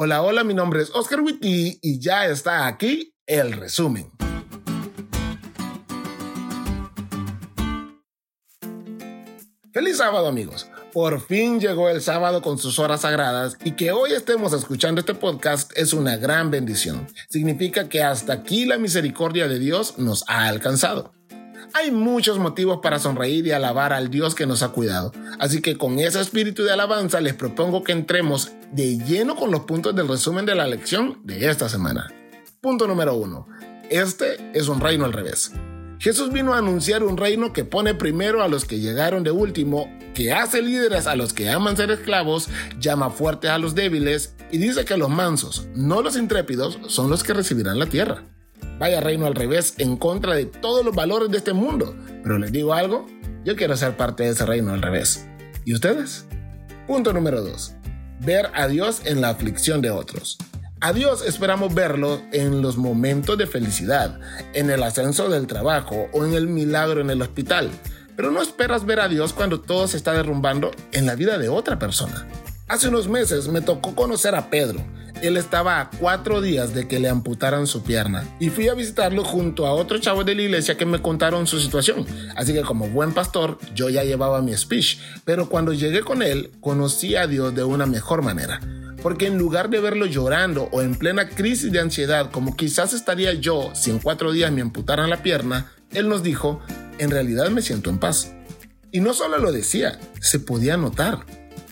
Hola, hola, mi nombre es Oscar Witty y ya está aquí el resumen. Feliz sábado amigos. Por fin llegó el sábado con sus horas sagradas y que hoy estemos escuchando este podcast es una gran bendición. Significa que hasta aquí la misericordia de Dios nos ha alcanzado. Hay muchos motivos para sonreír y alabar al Dios que nos ha cuidado. Así que con ese espíritu de alabanza les propongo que entremos de lleno con los puntos del resumen de la lección de esta semana. Punto número uno. Este es un reino al revés. Jesús vino a anunciar un reino que pone primero a los que llegaron de último, que hace líderes a los que aman ser esclavos, llama fuertes a los débiles y dice que los mansos, no los intrépidos, son los que recibirán la tierra. Vaya reino al revés, en contra de todos los valores de este mundo. Pero les digo algo, yo quiero ser parte de ese reino al revés. ¿Y ustedes? Punto número 2. Ver a Dios en la aflicción de otros. A Dios esperamos verlo en los momentos de felicidad, en el ascenso del trabajo o en el milagro en el hospital. Pero no esperas ver a Dios cuando todo se está derrumbando en la vida de otra persona. Hace unos meses me tocó conocer a Pedro. Él estaba a cuatro días de que le amputaran su pierna y fui a visitarlo junto a otros chavos de la iglesia que me contaron su situación. Así que como buen pastor yo ya llevaba mi speech, pero cuando llegué con él conocí a Dios de una mejor manera porque en lugar de verlo llorando o en plena crisis de ansiedad, como quizás estaría yo si en cuatro días me amputaran la pierna, él nos dijo, en realidad me siento en paz. Y no solo lo decía, se podía notar.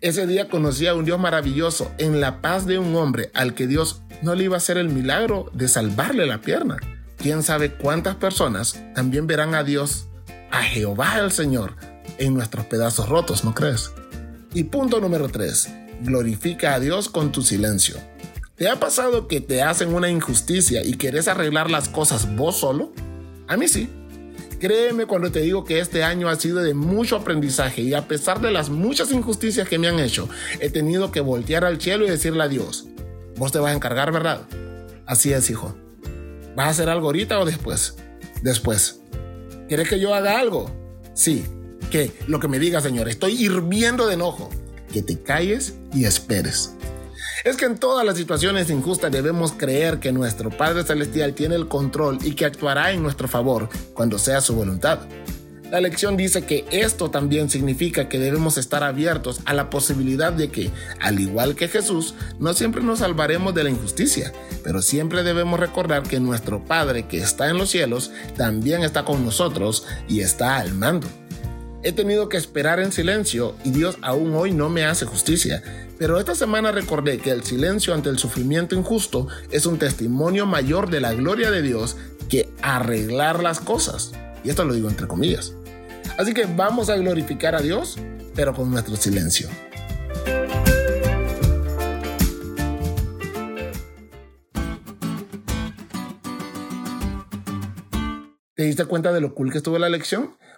Ese día conocí a un Dios maravilloso en la paz de un hombre al que Dios no le iba a hacer el milagro de salvarle la pierna. Quién sabe cuántas personas también verán a Dios, a Jehová el Señor, en nuestros pedazos rotos, ¿no crees? Y punto número 3 glorifica a Dios con tu silencio. ¿Te ha pasado que te hacen una injusticia y quieres arreglar las cosas vos solo? A mí sí. Créeme cuando te digo que este año ha sido de mucho aprendizaje y a pesar de las muchas injusticias que me han hecho, he tenido que voltear al cielo y decirle a Dios, vos te vas a encargar, ¿verdad? Así es, hijo. ¿Vas a hacer algo ahorita o después? Después. ¿Quieres que yo haga algo? Sí. ¿Qué? Lo que me diga, Señor. Estoy hirviendo de enojo que te calles y esperes. Es que en todas las situaciones injustas debemos creer que nuestro Padre Celestial tiene el control y que actuará en nuestro favor cuando sea su voluntad. La lección dice que esto también significa que debemos estar abiertos a la posibilidad de que, al igual que Jesús, no siempre nos salvaremos de la injusticia, pero siempre debemos recordar que nuestro Padre que está en los cielos también está con nosotros y está al mando. He tenido que esperar en silencio y Dios aún hoy no me hace justicia. Pero esta semana recordé que el silencio ante el sufrimiento injusto es un testimonio mayor de la gloria de Dios que arreglar las cosas. Y esto lo digo entre comillas. Así que vamos a glorificar a Dios, pero con nuestro silencio. ¿Te diste cuenta de lo cool que estuvo la lección?